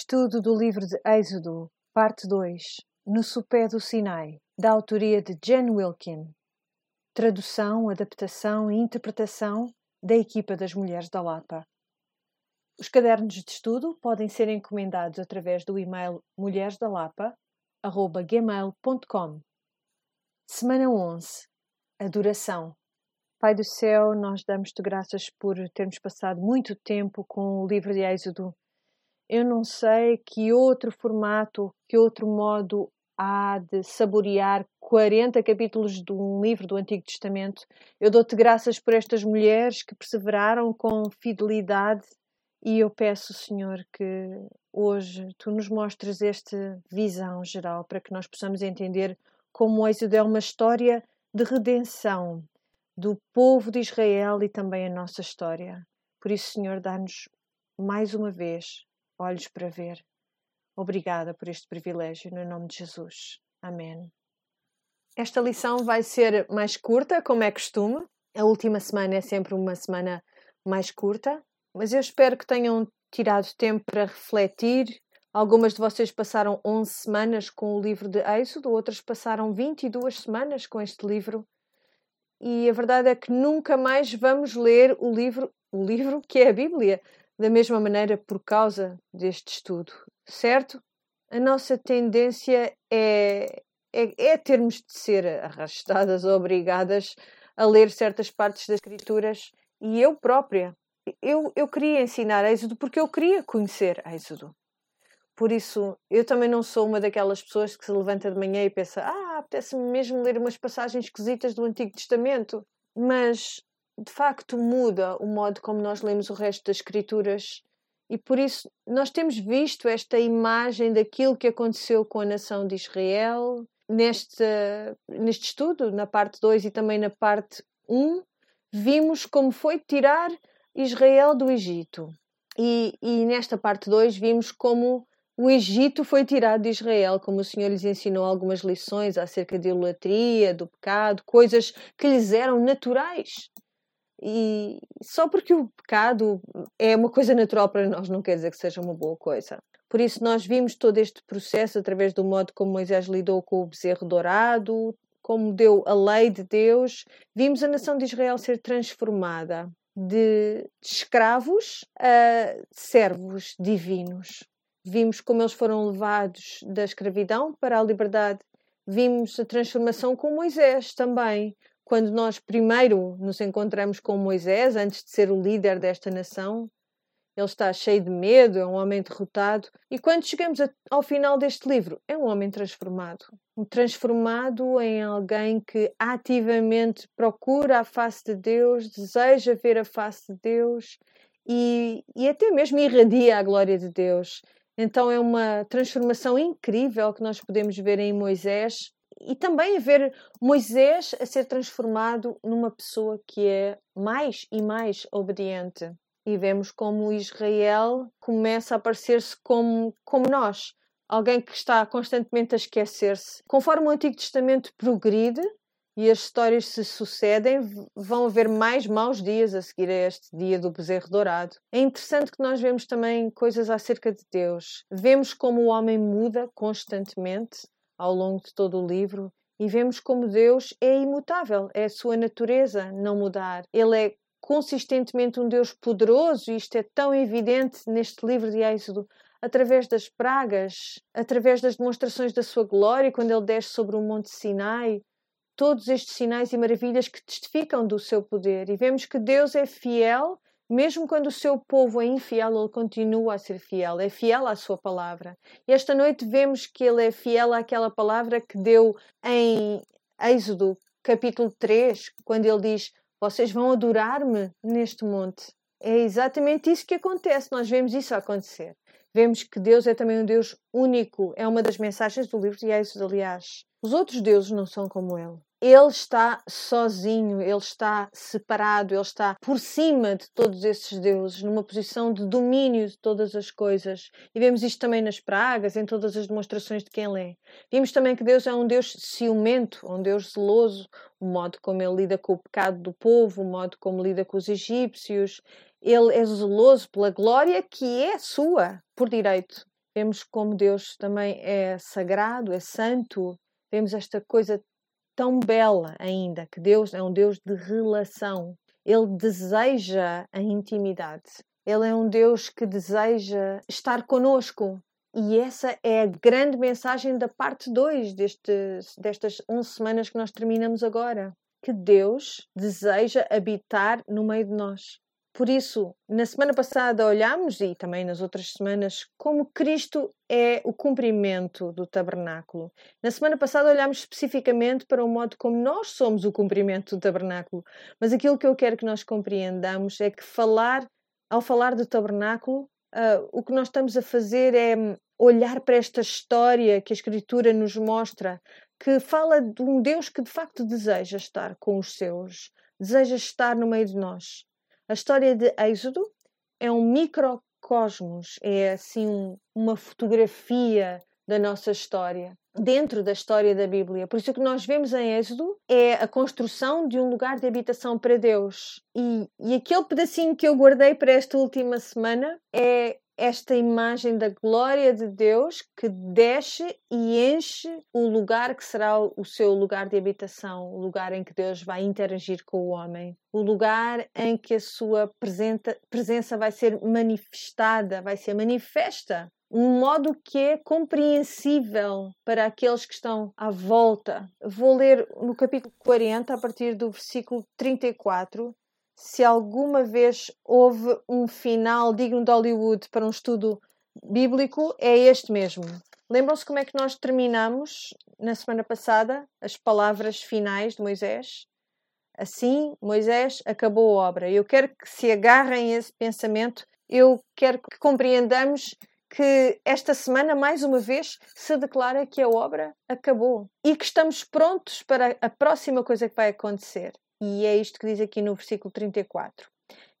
Estudo do livro de Êxodo, parte 2, No Sopé do Sinai, da autoria de Jen Wilkin. Tradução, adaptação e interpretação da equipa das Mulheres da Lapa. Os cadernos de estudo podem ser encomendados através do e-mail mulheresdalapa.gmail.com Semana 11. Adoração. Pai do céu, nós damos-te graças por termos passado muito tempo com o livro de Êxodo eu não sei que outro formato, que outro modo há de saborear 40 capítulos de um livro do Antigo Testamento. Eu dou-te graças por estas mulheres que perseveraram com fidelidade e eu peço, Senhor, que hoje tu nos mostres esta visão geral para que nós possamos entender como o Êxodo é uma história de redenção do povo de Israel e também a nossa história. Por isso, Senhor, dá-nos mais uma vez olhos para ver. Obrigada por este privilégio, no nome de Jesus. Amém. Esta lição vai ser mais curta, como é costume. A última semana é sempre uma semana mais curta, mas eu espero que tenham tirado tempo para refletir. Algumas de vocês passaram 11 semanas com o livro de Êxodo, outras passaram 22 semanas com este livro. E a verdade é que nunca mais vamos ler o livro, o livro que é a Bíblia da mesma maneira por causa deste estudo, certo? A nossa tendência é, é, é termos de ser arrastadas ou obrigadas a ler certas partes das Escrituras e eu própria. Eu, eu queria ensinar Êxodo porque eu queria conhecer Êxodo. Por isso, eu também não sou uma daquelas pessoas que se levanta de manhã e pensa: Ah, apetece-me mesmo ler umas passagens esquisitas do Antigo Testamento. Mas de facto muda o modo como nós lemos o resto das escrituras e por isso nós temos visto esta imagem daquilo que aconteceu com a nação de Israel neste, neste estudo, na parte 2 e também na parte 1, um, vimos como foi tirar Israel do Egito. E, e nesta parte 2 vimos como o Egito foi tirado de Israel, como o Senhor lhes ensinou algumas lições acerca de idolatria, do pecado, coisas que lhes eram naturais. E só porque o pecado é uma coisa natural para nós não quer dizer que seja uma boa coisa. Por isso, nós vimos todo este processo através do modo como Moisés lidou com o bezerro dourado, como deu a lei de Deus. Vimos a nação de Israel ser transformada de escravos a servos divinos. Vimos como eles foram levados da escravidão para a liberdade. Vimos a transformação com Moisés também, quando nós primeiro nos encontramos com Moisés, antes de ser o líder desta nação, ele está cheio de medo, é um homem derrotado. E quando chegamos ao final deste livro, é um homem transformado. Transformado em alguém que ativamente procura a face de Deus, deseja ver a face de Deus e, e até mesmo irradia a glória de Deus. Então é uma transformação incrível que nós podemos ver em Moisés e também ver Moisés a ser transformado numa pessoa que é mais e mais obediente. E vemos como Israel começa a parecer-se como, como nós, alguém que está constantemente a esquecer-se. Conforme o Antigo Testamento progride e as histórias se sucedem, vão haver mais maus dias a seguir a este dia do bezerro dourado. É interessante que nós vemos também coisas acerca de Deus. Vemos como o homem muda constantemente ao longo de todo o livro e vemos como Deus é imutável, é a sua natureza não mudar. Ele é consistentemente um Deus poderoso e isto é tão evidente neste livro de Êxodo, através das pragas, através das demonstrações da sua glória, quando ele desce sobre o Monte Sinai, todos estes sinais e maravilhas que testificam do seu poder. E vemos que Deus é fiel mesmo quando o seu povo é infiel, ele continua a ser fiel, é fiel à sua palavra. E esta noite vemos que ele é fiel àquela palavra que deu em Êxodo, capítulo 3, quando ele diz: Vocês vão adorar-me neste monte. É exatamente isso que acontece, nós vemos isso acontecer. Vemos que Deus é também um Deus único, é uma das mensagens do livro de Êxodo, aliás. Os outros deuses não são como ele ele está sozinho, ele está separado, ele está por cima de todos esses deuses, numa posição de domínio de todas as coisas. E vemos isto também nas pragas, em todas as demonstrações de quem ele é. Vimos também que Deus é um Deus ciumento, um Deus zeloso, o modo como ele lida com o pecado do povo, o modo como lida com os egípcios. Ele é zeloso pela glória que é sua, por direito. vemos como Deus também é sagrado, é santo, vemos esta coisa tão bela ainda, que Deus é um Deus de relação. Ele deseja a intimidade. Ele é um Deus que deseja estar conosco. E essa é a grande mensagem da parte 2 destas 11 semanas que nós terminamos agora. Que Deus deseja habitar no meio de nós. Por isso, na semana passada olhámos, e também nas outras semanas, como Cristo é o cumprimento do tabernáculo. Na semana passada olhámos especificamente para o modo como nós somos o cumprimento do tabernáculo. Mas aquilo que eu quero que nós compreendamos é que falar, ao falar do tabernáculo, uh, o que nós estamos a fazer é olhar para esta história que a Escritura nos mostra, que fala de um Deus que de facto deseja estar com os seus, deseja estar no meio de nós. A história de Êxodo é um microcosmos, é assim uma fotografia da nossa história, dentro da história da Bíblia. Por isso o que nós vemos em Êxodo é a construção de um lugar de habitação para Deus. E, e aquele pedacinho que eu guardei para esta última semana é esta imagem da glória de Deus que desce e enche o lugar que será o seu lugar de habitação, o lugar em que Deus vai interagir com o homem, o lugar em que a sua presença vai ser manifestada, vai ser manifesta um modo que é compreensível para aqueles que estão à volta. Vou ler no capítulo 40, a partir do versículo 34, se alguma vez houve um final digno de Hollywood para um estudo bíblico, é este mesmo. Lembram-se como é que nós terminamos na semana passada as palavras finais de Moisés? Assim, Moisés acabou a obra. Eu quero que se agarrem a esse pensamento, eu quero que compreendamos que esta semana, mais uma vez, se declara que a obra acabou e que estamos prontos para a próxima coisa que vai acontecer. E é isto que diz aqui no versículo 34.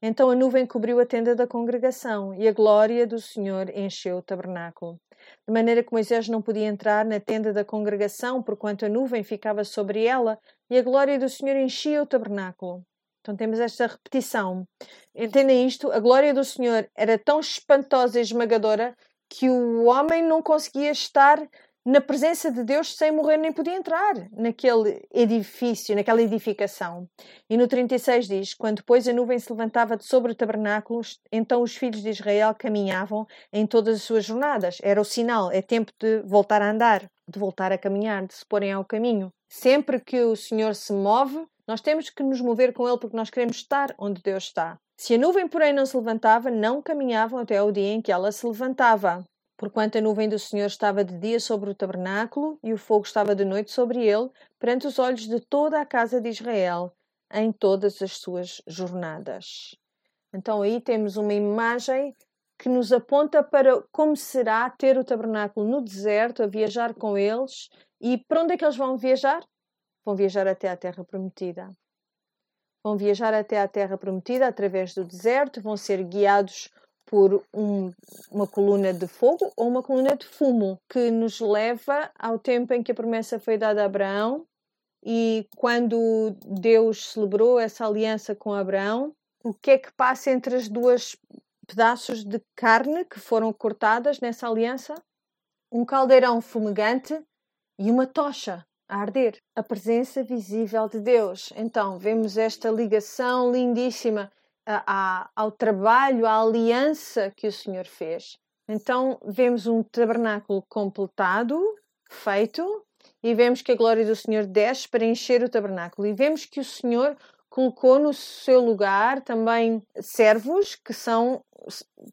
Então a nuvem cobriu a tenda da congregação e a glória do Senhor encheu o tabernáculo. De maneira que Moisés não podia entrar na tenda da congregação, porquanto a nuvem ficava sobre ela e a glória do Senhor enchia o tabernáculo. Então temos esta repetição. Entendem isto? A glória do Senhor era tão espantosa e esmagadora que o homem não conseguia estar na presença de Deus sem morrer nem podia entrar naquele edifício, naquela edificação. E no 36 diz: Quando depois a nuvem se levantava de sobre o tabernáculo, então os filhos de Israel caminhavam em todas as suas jornadas. Era o sinal, é tempo de voltar a andar, de voltar a caminhar, de se porem ao caminho. Sempre que o Senhor se move, nós temos que nos mover com Ele porque nós queremos estar onde Deus está. Se a nuvem, porém, não se levantava, não caminhavam até o dia em que ela se levantava porquanto a nuvem do Senhor estava de dia sobre o tabernáculo e o fogo estava de noite sobre ele, perante os olhos de toda a casa de Israel, em todas as suas jornadas. Então aí temos uma imagem que nos aponta para como será ter o tabernáculo no deserto, a viajar com eles. E para onde é que eles vão viajar? Vão viajar até a terra prometida. Vão viajar até a terra prometida através do deserto, vão ser guiados por um, uma coluna de fogo ou uma coluna de fumo, que nos leva ao tempo em que a promessa foi dada a Abraão e quando Deus celebrou essa aliança com Abraão, o que é que passa entre as duas pedaços de carne que foram cortadas nessa aliança? Um caldeirão fumegante e uma tocha a arder. A presença visível de Deus. Então, vemos esta ligação lindíssima a, ao trabalho, à aliança que o Senhor fez. Então vemos um tabernáculo completado, feito, e vemos que a glória do Senhor desce para encher o tabernáculo. E vemos que o Senhor colocou no seu lugar também servos que são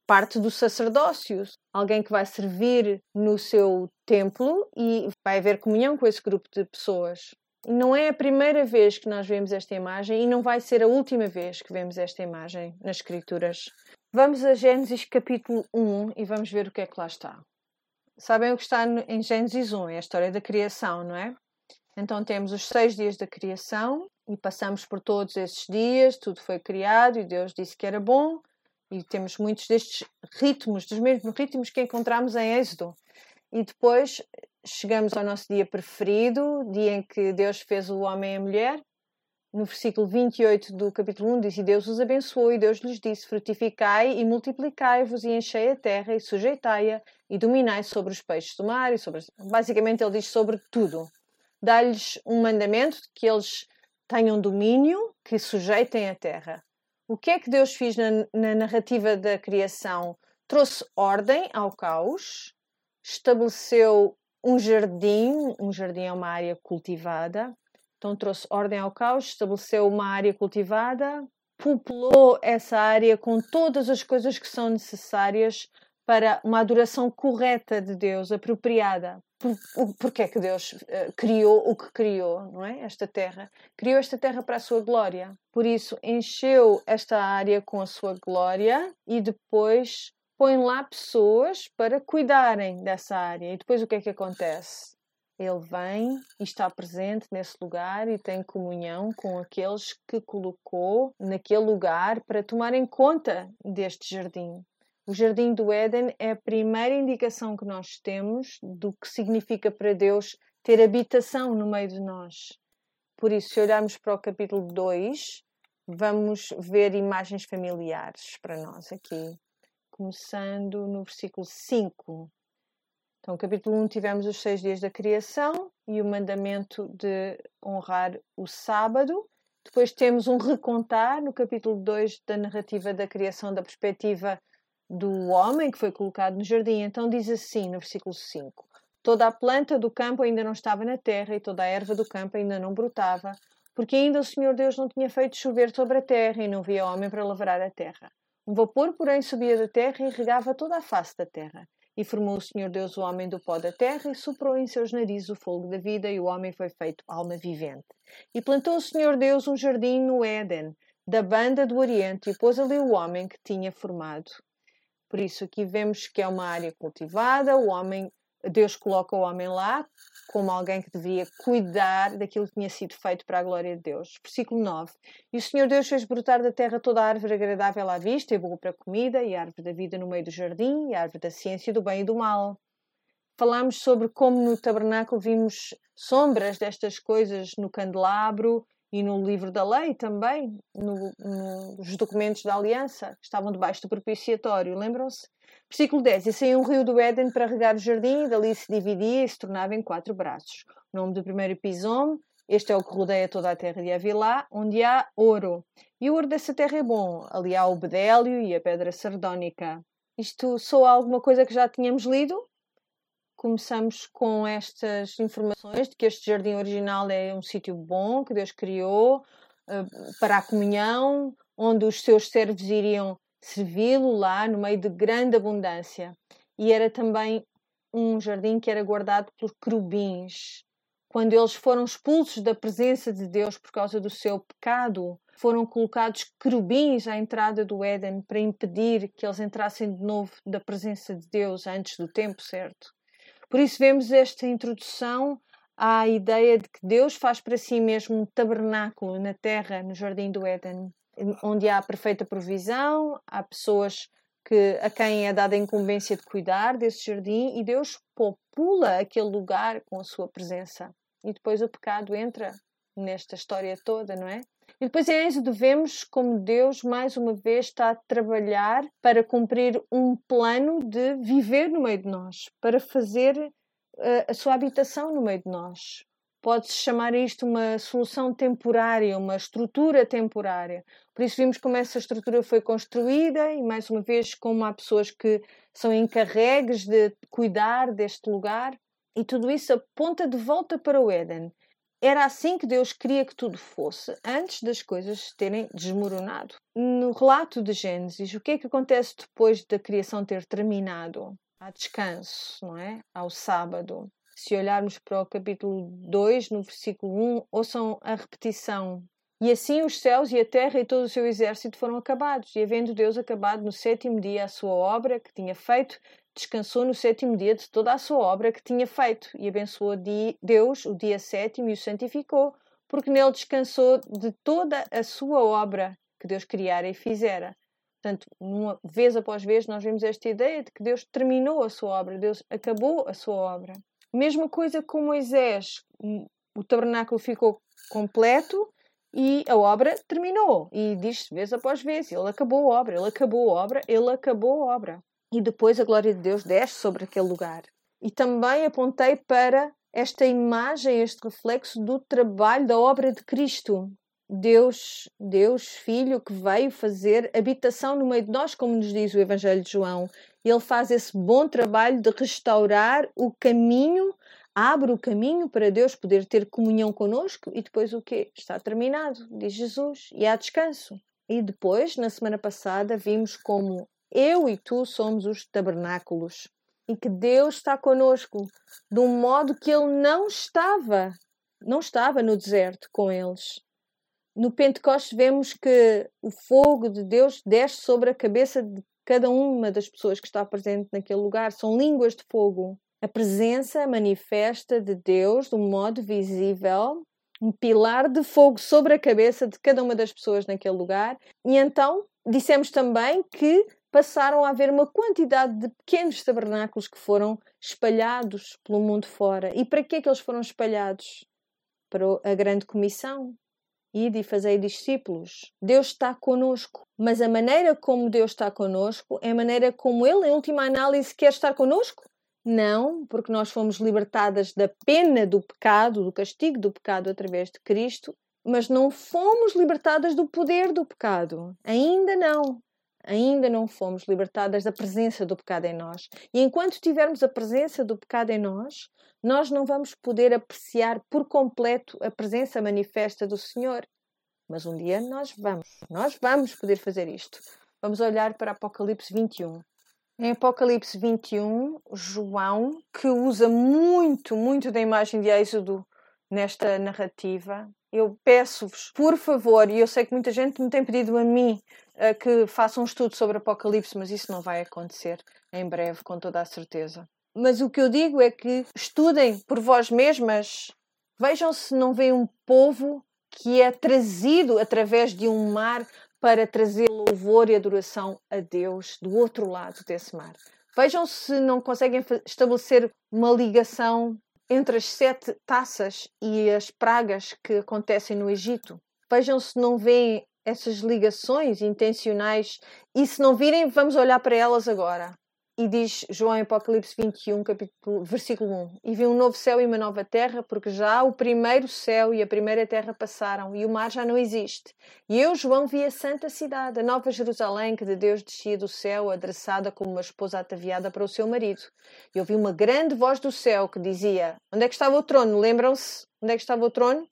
parte do sacerdócio, alguém que vai servir no seu templo e vai haver comunhão com esse grupo de pessoas não é a primeira vez que nós vemos esta imagem e não vai ser a última vez que vemos esta imagem nas Escrituras. Vamos a Gênesis capítulo 1 e vamos ver o que é que lá está. Sabem o que está em Gênesis 1? É a história da criação, não é? Então temos os seis dias da criação e passamos por todos esses dias, tudo foi criado e Deus disse que era bom e temos muitos destes ritmos, dos mesmos ritmos que encontramos em Êxodo. E depois chegamos ao nosso dia preferido, dia em que Deus fez o homem e a mulher, no versículo 28 do capítulo 1 diz: E Deus os abençoou, e Deus lhes disse: Frutificai e multiplicai-vos, e enchei a terra, e sujeitai-a, e dominai sobre os peixes do mar, e sobre. Basicamente, ele diz sobre tudo. Dá-lhes um mandamento que eles tenham domínio, que sujeitem a terra. O que é que Deus fez na, na narrativa da criação? Trouxe ordem ao caos, estabeleceu um jardim, um jardim é uma área cultivada, então trouxe ordem ao caos, estabeleceu uma área cultivada, populou essa área com todas as coisas que são necessárias para uma adoração correta de Deus, apropriada. Por, porque é que Deus uh, criou o que criou, não é? Esta terra. Criou esta terra para a sua glória. Por isso, encheu esta área com a sua glória e depois põe lá pessoas para cuidarem dessa área. E depois o que é que acontece? Ele vem e está presente nesse lugar e tem comunhão com aqueles que colocou naquele lugar para tomarem conta deste jardim. O jardim do Éden é a primeira indicação que nós temos do que significa para Deus ter habitação no meio de nós. Por isso, se olharmos para o capítulo 2, vamos ver imagens familiares para nós aqui, começando no versículo 5. Então, no capítulo 1 tivemos os seis dias da criação e o mandamento de honrar o sábado. Depois temos um recontar no capítulo 2 da narrativa da criação da perspectiva do homem que foi colocado no jardim. Então diz assim no versículo 5: Toda a planta do campo ainda não estava na terra e toda a erva do campo ainda não brotava, porque ainda o Senhor Deus não tinha feito chover sobre a terra e não via homem para lavrar a terra. Um vapor, porém, subia da terra e regava toda a face da terra. E formou o Senhor Deus o homem do pó da terra e soprou em seus narizes o fogo da vida, e o homem foi feito alma vivente. E plantou o Senhor Deus um jardim no Éden, da banda do Oriente, e pôs ali o homem que tinha formado. Por isso aqui vemos que é uma área cultivada, o homem Deus coloca o homem lá como alguém que deveria cuidar daquilo que tinha sido feito para a glória de Deus. Versículo 9. E o Senhor Deus fez brotar da terra toda a árvore agradável à vista e boa para a comida, e a árvore da vida no meio do jardim, e a árvore da ciência do bem e do mal. Falamos sobre como no tabernáculo vimos sombras destas coisas no candelabro e no livro da lei também, no, nos documentos da aliança, estavam debaixo do propiciatório, lembram-se? Versículo 10. E saiu um rio do Éden para regar o jardim, e dali se dividia e se tornava em quatro braços. O nome do primeiro episódio, este é o que rodeia toda a terra de Avilá, onde há ouro. E o ouro dessa terra é bom. Ali há o bedélio e a pedra sardónica. Isto soa alguma coisa que já tínhamos lido? Começamos com estas informações de que este jardim original é um sítio bom que Deus criou uh, para a comunhão, onde os seus servos iriam servi-lo lá no meio de grande abundância. E era também um jardim que era guardado por querubins. Quando eles foram expulsos da presença de Deus por causa do seu pecado, foram colocados querubins à entrada do Éden para impedir que eles entrassem de novo da presença de Deus antes do tempo certo. Por isso vemos esta introdução à ideia de que Deus faz para si mesmo um tabernáculo na terra, no jardim do Éden onde há perfeita provisão, há pessoas que, a quem é dada a incumbência de cuidar desse jardim e Deus popula aquele lugar com a sua presença. E depois o pecado entra nesta história toda, não é? E depois em Êxodo vemos como Deus, mais uma vez, está a trabalhar para cumprir um plano de viver no meio de nós, para fazer uh, a sua habitação no meio de nós. Pode-se chamar isto uma solução temporária, uma estrutura temporária. Por isso vimos como essa estrutura foi construída e, mais uma vez, como há pessoas que são encarregues de cuidar deste lugar. E tudo isso aponta de volta para o Éden. Era assim que Deus queria que tudo fosse, antes das coisas terem desmoronado. No relato de Gênesis, o que é que acontece depois da criação ter terminado? Há descanso, não é? Ao sábado. Se olharmos para o capítulo 2, no versículo 1, ouçam a repetição e assim os céus e a terra e todo o seu exército foram acabados. E havendo Deus acabado no sétimo dia a sua obra que tinha feito, descansou no sétimo dia de toda a sua obra que tinha feito. E abençoou Deus o dia sétimo e o santificou, porque nele descansou de toda a sua obra que Deus criara e fizera. Portanto, uma vez após vez, nós vemos esta ideia de que Deus terminou a sua obra, Deus acabou a sua obra. Mesma coisa com Moisés, o tabernáculo ficou completo, e a obra terminou. E diz vez após vez: Ele acabou a obra, Ele acabou a obra, Ele acabou a obra. E depois a glória de Deus desce sobre aquele lugar. E também apontei para esta imagem, este reflexo do trabalho da obra de Cristo. Deus, Deus Filho que veio fazer habitação no meio de nós, como nos diz o Evangelho de João. Ele faz esse bom trabalho de restaurar o caminho, abre o caminho para Deus poder ter comunhão conosco e depois o quê? Está terminado, diz Jesus, e há descanso. E depois, na semana passada, vimos como eu e tu somos os tabernáculos e que Deus está conosco de um modo que ele não estava, não estava no deserto com eles no Pentecostes vemos que o fogo de Deus desce sobre a cabeça de cada uma das pessoas que está presente naquele lugar. São línguas de fogo. A presença manifesta de Deus de um modo visível, um pilar de fogo sobre a cabeça de cada uma das pessoas naquele lugar. E então dissemos também que passaram a haver uma quantidade de pequenos tabernáculos que foram espalhados pelo mundo fora. E para que é que eles foram espalhados? Para a grande comissão, Ide e fazei discípulos. Deus está conosco, mas a maneira como Deus está conosco é a maneira como Ele, em última análise, quer estar conosco? Não, porque nós fomos libertadas da pena do pecado, do castigo do pecado através de Cristo, mas não fomos libertadas do poder do pecado. Ainda não. Ainda não fomos libertadas da presença do pecado em nós. E enquanto tivermos a presença do pecado em nós, nós não vamos poder apreciar por completo a presença manifesta do Senhor. Mas um dia nós vamos, nós vamos poder fazer isto. Vamos olhar para Apocalipse 21. Em Apocalipse 21, João, que usa muito, muito da imagem de Êxodo nesta narrativa, eu peço-vos, por favor, e eu sei que muita gente me tem pedido a mim uh, que faça um estudo sobre Apocalipse, mas isso não vai acontecer em breve, com toda a certeza. Mas o que eu digo é que estudem por vós mesmas, vejam se não vê um povo que é trazido através de um mar para trazer louvor e adoração a Deus do outro lado desse mar. Vejam se não conseguem estabelecer uma ligação entre as sete taças e as pragas que acontecem no Egito. Vejam se não veem essas ligações intencionais e se não virem, vamos olhar para elas agora. E diz João em Apocalipse 21, capítulo, versículo 1: E vi um novo céu e uma nova terra, porque já o primeiro céu e a primeira terra passaram, e o mar já não existe. E eu, João, vi a santa cidade, a nova Jerusalém, que de Deus descia do céu, adressada como uma esposa ataviada para o seu marido. E ouvi uma grande voz do céu que dizia: Onde é que estava o trono? Lembram-se? Onde é que estava o trono?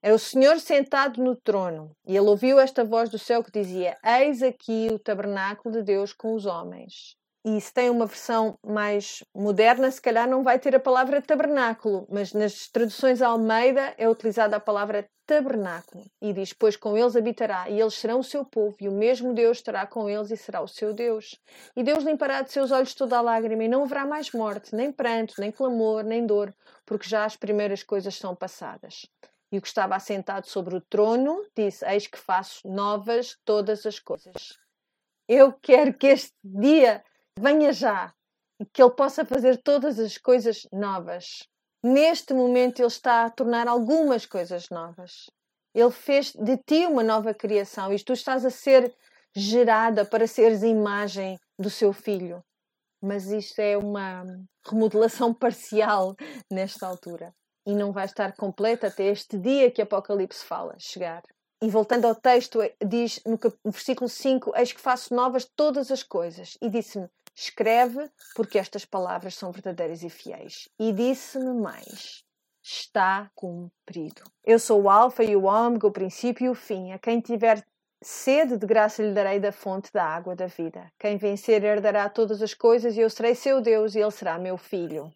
Era o Senhor sentado no trono. E ele ouviu esta voz do céu que dizia: Eis aqui o tabernáculo de Deus com os homens e se tem uma versão mais moderna, se calhar não vai ter a palavra tabernáculo, mas nas traduções Almeida é utilizada a palavra tabernáculo e diz: Pois com eles habitará, e eles serão o seu povo, e o mesmo Deus estará com eles e será o seu Deus. E Deus limpará de seus olhos toda a lágrima, e não haverá mais morte, nem pranto, nem clamor, nem dor, porque já as primeiras coisas são passadas. E o que estava assentado sobre o trono disse: Eis que faço novas todas as coisas. Eu quero que este dia venha já que Ele possa fazer todas as coisas novas. Neste momento, Ele está a tornar algumas coisas novas. Ele fez de ti uma nova criação e tu estás a ser gerada para seres imagem do seu filho. Mas isto é uma remodelação parcial nesta altura e não vai estar completa até este dia que Apocalipse fala chegar. E voltando ao texto, diz no versículo 5: Eis que faço novas todas as coisas. E disse-me: Escreve, porque estas palavras são verdadeiras e fiéis. E disse-me mais: Está cumprido. Eu sou o Alfa e o Ômega, o princípio e o fim. A quem tiver sede de graça lhe darei da fonte da água da vida. Quem vencer herdará todas as coisas, e eu serei seu Deus, e ele será meu filho.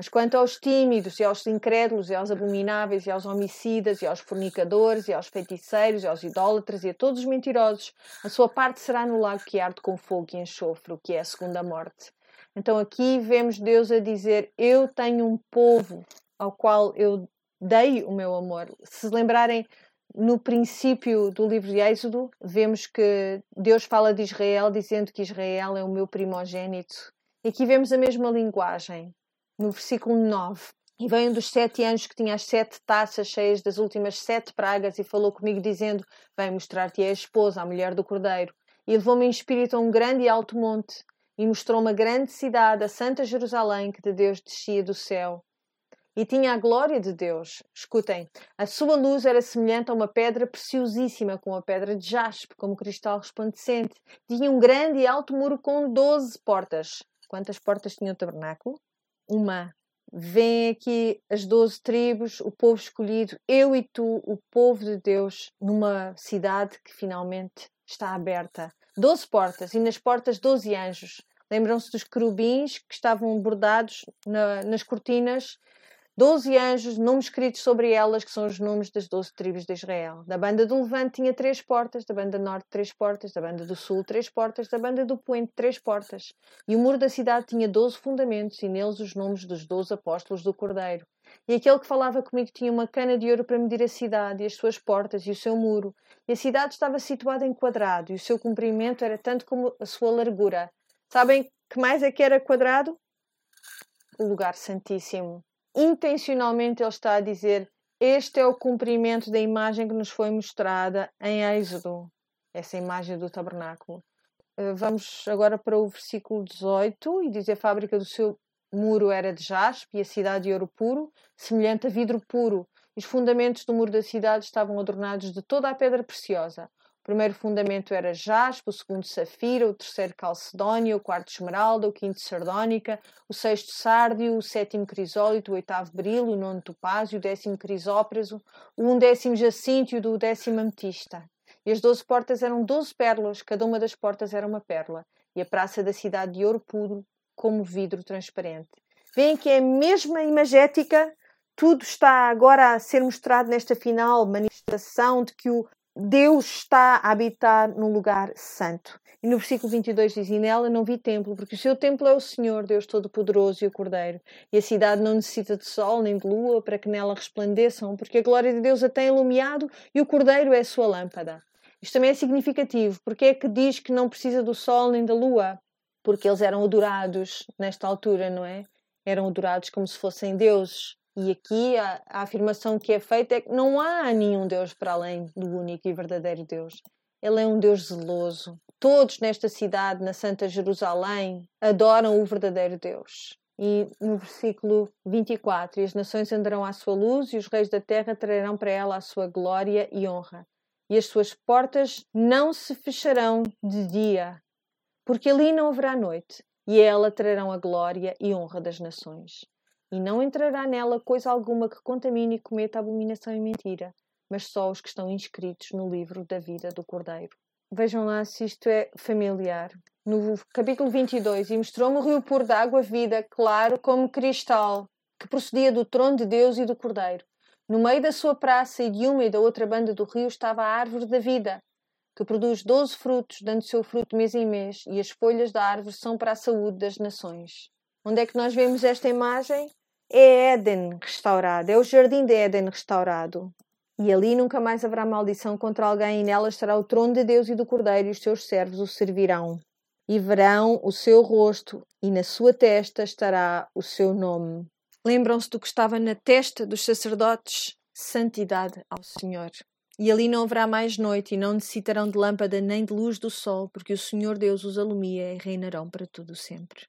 Mas quanto aos tímidos, e aos incrédulos, e aos abomináveis, e aos homicidas, e aos fornicadores, e aos feiticeiros, e aos idólatras, e a todos os mentirosos, a sua parte será no lago que arde com fogo e enxofre, o que é a segunda morte. Então aqui vemos Deus a dizer: Eu tenho um povo ao qual eu dei o meu amor. Se lembrarem, no princípio do livro de Êxodo, vemos que Deus fala de Israel, dizendo que Israel é o meu primogênito. E aqui vemos a mesma linguagem no versículo 9. E veio um dos sete anjos que tinha as sete taças cheias das últimas sete pragas e falou comigo, dizendo: Vem mostrar-te a esposa, a mulher do cordeiro. E levou-me em espírito a um grande e alto monte e mostrou uma grande cidade, a Santa Jerusalém, que de Deus descia do céu. E tinha a glória de Deus. Escutem, a sua luz era semelhante a uma pedra preciosíssima, com a pedra de jaspe, como cristal resplandecente. Tinha um grande e alto muro com doze portas. Quantas portas tinha o tabernáculo? Uma. Vêm aqui as doze tribos, o povo escolhido, eu e tu, o povo de Deus, numa cidade que finalmente está aberta. Doze portas, e nas portas doze anjos. Lembram-se dos querubins que estavam bordados na, nas cortinas Doze anjos, nomes escritos sobre elas, que são os nomes das doze tribos de Israel. Da banda do Levante tinha três portas, da banda Norte três portas, da banda do Sul três portas, da banda do Poente três portas. E o muro da cidade tinha doze fundamentos, e neles os nomes dos doze apóstolos do Cordeiro. E aquele que falava comigo tinha uma cana de ouro para medir a cidade, e as suas portas, e o seu muro. E a cidade estava situada em quadrado, e o seu comprimento era tanto como a sua largura. Sabem que mais é que era quadrado? O lugar santíssimo intencionalmente ele está a dizer: Este é o cumprimento da imagem que nos foi mostrada em Êxodo, essa imagem do tabernáculo. Eh, vamos agora para o versículo 18 e diz: A fábrica do seu muro era de jaspe e a cidade de ouro puro, semelhante a vidro puro. Os fundamentos do muro da cidade estavam adornados de toda a pedra preciosa. O primeiro fundamento era jaspe, o segundo safira, o terceiro calcedónia, o quarto esmeralda, o quinto sardónica, o sexto sárdio, o sétimo crisólito, o oitavo berilo, o nono topázio, o décimo crisópraso, o undécimo jacinto e o décimo ametista. E as doze portas eram doze pérolas, cada uma das portas era uma pérola, e a praça da cidade de ouro puro, como vidro transparente. Veem que é a mesma imagética, tudo está agora a ser mostrado nesta final manifestação de que o Deus está a habitar no lugar santo. E no versículo 22 diz: E nela não vi templo, porque o seu templo é o Senhor, Deus Todo-Poderoso e o Cordeiro. E a cidade não necessita de sol nem de lua para que nela resplandeçam, porque a glória de Deus a tem iluminado e o Cordeiro é a sua lâmpada. Isto também é significativo. Porque é que diz que não precisa do sol nem da lua? Porque eles eram adorados nesta altura, não é? Eram adorados como se fossem deuses. E aqui a, a, afirmação que é feita é que não há nenhum Deus para além do único e verdadeiro Deus. Ele é um Deus zeloso. Todos nesta cidade, na Santa Jerusalém, adoram o verdadeiro Deus. E no versículo 24: E as nações andarão à sua luz, e os reis da terra trarão para ela a sua glória e honra. E as suas portas não se fecharão de dia, porque ali não haverá noite, e ela trarão a glória e honra das nações e não entrará nela coisa alguma que contamine e cometa abominação e mentira, mas só os que estão inscritos no livro da vida do Cordeiro. Vejam lá se isto é familiar. No capítulo 22, e mostrou-me o rio puro de água vida, claro como cristal, que procedia do trono de Deus e do Cordeiro. No meio da sua praça e de uma e da outra banda do rio estava a árvore da vida, que produz doze frutos, dando seu fruto mês em mês, e as folhas da árvore são para a saúde das nações. Onde é que nós vemos esta imagem? É Éden restaurado, é o jardim de Éden restaurado. E ali nunca mais haverá maldição contra alguém, e nela estará o trono de Deus e do Cordeiro, e os seus servos o servirão. E verão o seu rosto, e na sua testa estará o seu nome. Lembram-se do que estava na testa dos sacerdotes? Santidade ao Senhor. E ali não haverá mais noite, e não necessitarão de lâmpada nem de luz do sol, porque o Senhor Deus os alumia e reinarão para tudo sempre.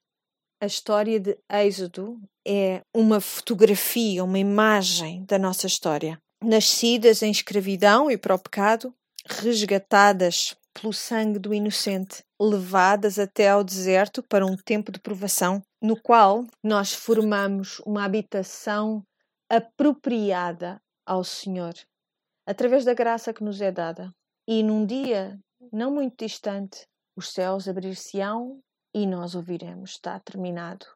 A história de Êxodo é uma fotografia, uma imagem da nossa história. Nascidas em escravidão e para o pecado, resgatadas pelo sangue do inocente, levadas até ao deserto para um tempo de provação, no qual nós formamos uma habitação apropriada ao Senhor, através da graça que nos é dada. E num dia não muito distante, os céus abrir-se-ão e nós ouviremos: está terminado.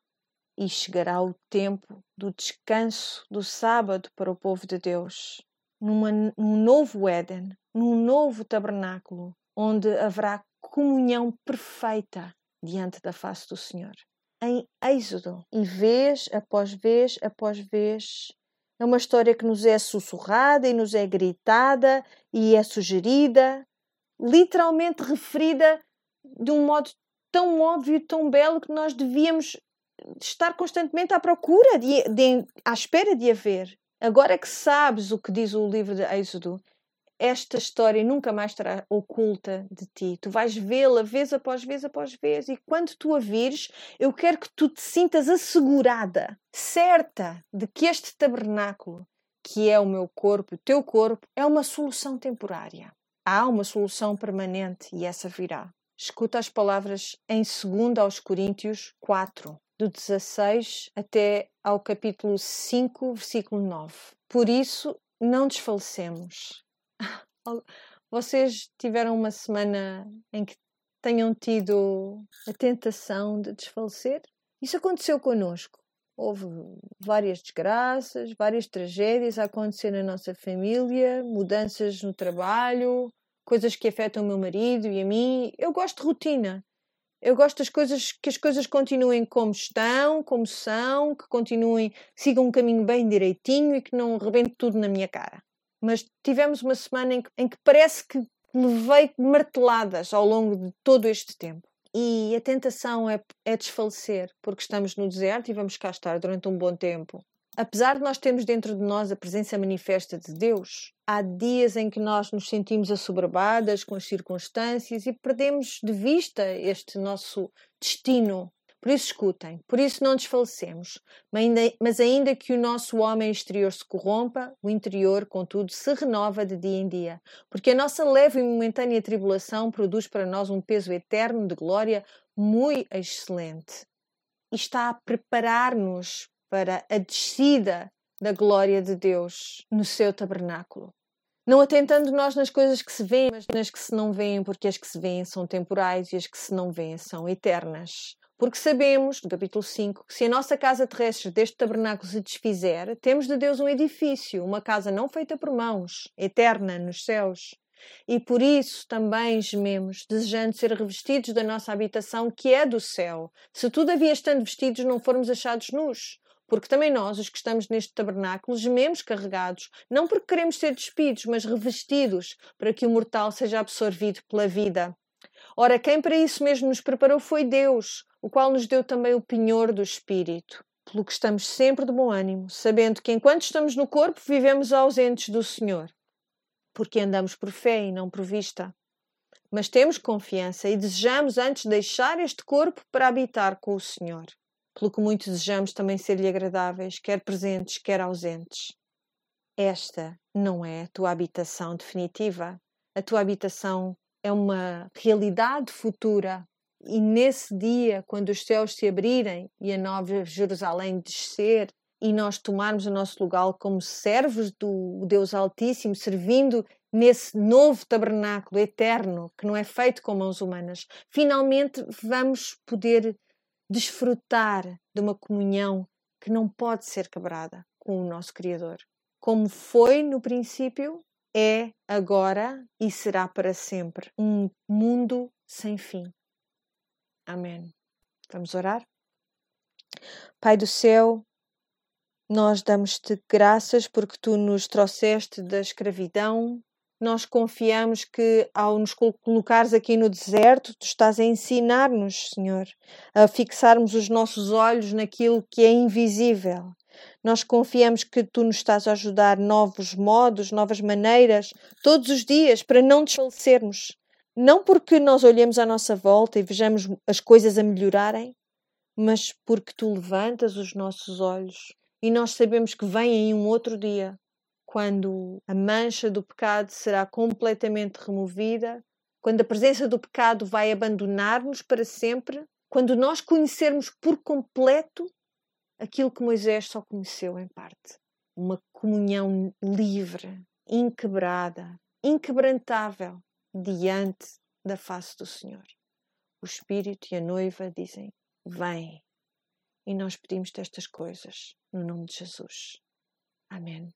E chegará o tempo do descanso do sábado para o povo de Deus, numa, num novo Éden, num novo tabernáculo, onde haverá comunhão perfeita diante da face do Senhor. Em Êxodo, e vez após vez após vez, é uma história que nos é sussurrada e nos é gritada e é sugerida, literalmente referida de um modo tão óbvio, tão belo que nós devíamos estar constantemente à procura, de, de, à espera de haver. Agora que sabes o que diz o livro de Êxodo, esta história nunca mais estará oculta de ti. Tu vais vê-la vez após vez após vez, e quando tu a vires, eu quero que tu te sintas assegurada, certa de que este tabernáculo, que é o meu corpo, o teu corpo, é uma solução temporária. Há uma solução permanente e essa virá. Escuta as palavras em 2 aos Coríntios 4, do 16 até ao capítulo 5, versículo 9. Por isso, não desfalecemos. Vocês tiveram uma semana em que tenham tido a tentação de desfalecer? Isso aconteceu connosco. Houve várias desgraças, várias tragédias a acontecer na nossa família, mudanças no trabalho, coisas que afetam o meu marido e a mim. Eu gosto de rotina. Eu gosto das coisas que as coisas continuem como estão, como são, que continuem, sigam um caminho bem direitinho e que não rebente tudo na minha cara. Mas tivemos uma semana em que, em que parece que levei marteladas ao longo de todo este tempo. E a tentação é, é desfalecer, porque estamos no deserto e vamos cá estar durante um bom tempo apesar de nós termos dentro de nós a presença manifesta de Deus, há dias em que nós nos sentimos assoberbadas com as circunstâncias e perdemos de vista este nosso destino. Por isso, escutem, por isso não desfalecemos, mas ainda que o nosso homem exterior se corrompa, o interior, contudo, se renova de dia em dia, porque a nossa leve e momentânea tribulação produz para nós um peso eterno de glória muito excelente e está a preparar-nos para a descida da glória de Deus no seu tabernáculo. Não atentando nós nas coisas que se veem, mas nas que se não veem, porque as que se veem são temporais e as que se não veem são eternas. Porque sabemos, no capítulo 5, que se a nossa casa terrestre deste tabernáculo se desfizer, temos de Deus um edifício, uma casa não feita por mãos, eterna nos céus. E por isso também gememos, desejando ser revestidos da nossa habitação que é do céu, se todavia estando vestidos não formos achados nus. Porque também nós, os que estamos neste tabernáculo, gememos carregados, não porque queremos ser despidos, mas revestidos, para que o mortal seja absorvido pela vida. Ora, quem para isso mesmo nos preparou foi Deus, o qual nos deu também o penhor do Espírito. Pelo que estamos sempre de bom ânimo, sabendo que enquanto estamos no corpo, vivemos ausentes do Senhor. Porque andamos por fé e não por vista. Mas temos confiança e desejamos antes deixar este corpo para habitar com o Senhor pelo que muito desejamos também ser-lhe agradáveis, quer presentes, quer ausentes. Esta não é a tua habitação definitiva. A tua habitação é uma realidade futura. E nesse dia, quando os céus se abrirem e a nova Jerusalém descer, e nós tomarmos o nosso lugar como servos do Deus Altíssimo, servindo nesse novo tabernáculo eterno que não é feito com mãos humanas, finalmente vamos poder desfrutar de uma comunhão que não pode ser quebrada com o nosso Criador. Como foi no princípio, é agora e será para sempre um mundo sem fim. Amém. Vamos orar? Pai do céu, nós damos-te graças porque tu nos trouxeste da escravidão nós confiamos que ao nos colocares aqui no deserto, tu estás a ensinar-nos, Senhor, a fixarmos os nossos olhos naquilo que é invisível. Nós confiamos que tu nos estás a ajudar novos modos, novas maneiras, todos os dias, para não desfalecermos. Não porque nós olhemos à nossa volta e vejamos as coisas a melhorarem, mas porque tu levantas os nossos olhos e nós sabemos que vem aí um outro dia quando a mancha do pecado será completamente removida, quando a presença do pecado vai abandonar-nos para sempre, quando nós conhecermos por completo aquilo que Moisés só conheceu em parte. Uma comunhão livre, inquebrada, inquebrantável diante da face do Senhor. O Espírito e a noiva dizem: Vem. E nós pedimos destas coisas no nome de Jesus. Amém.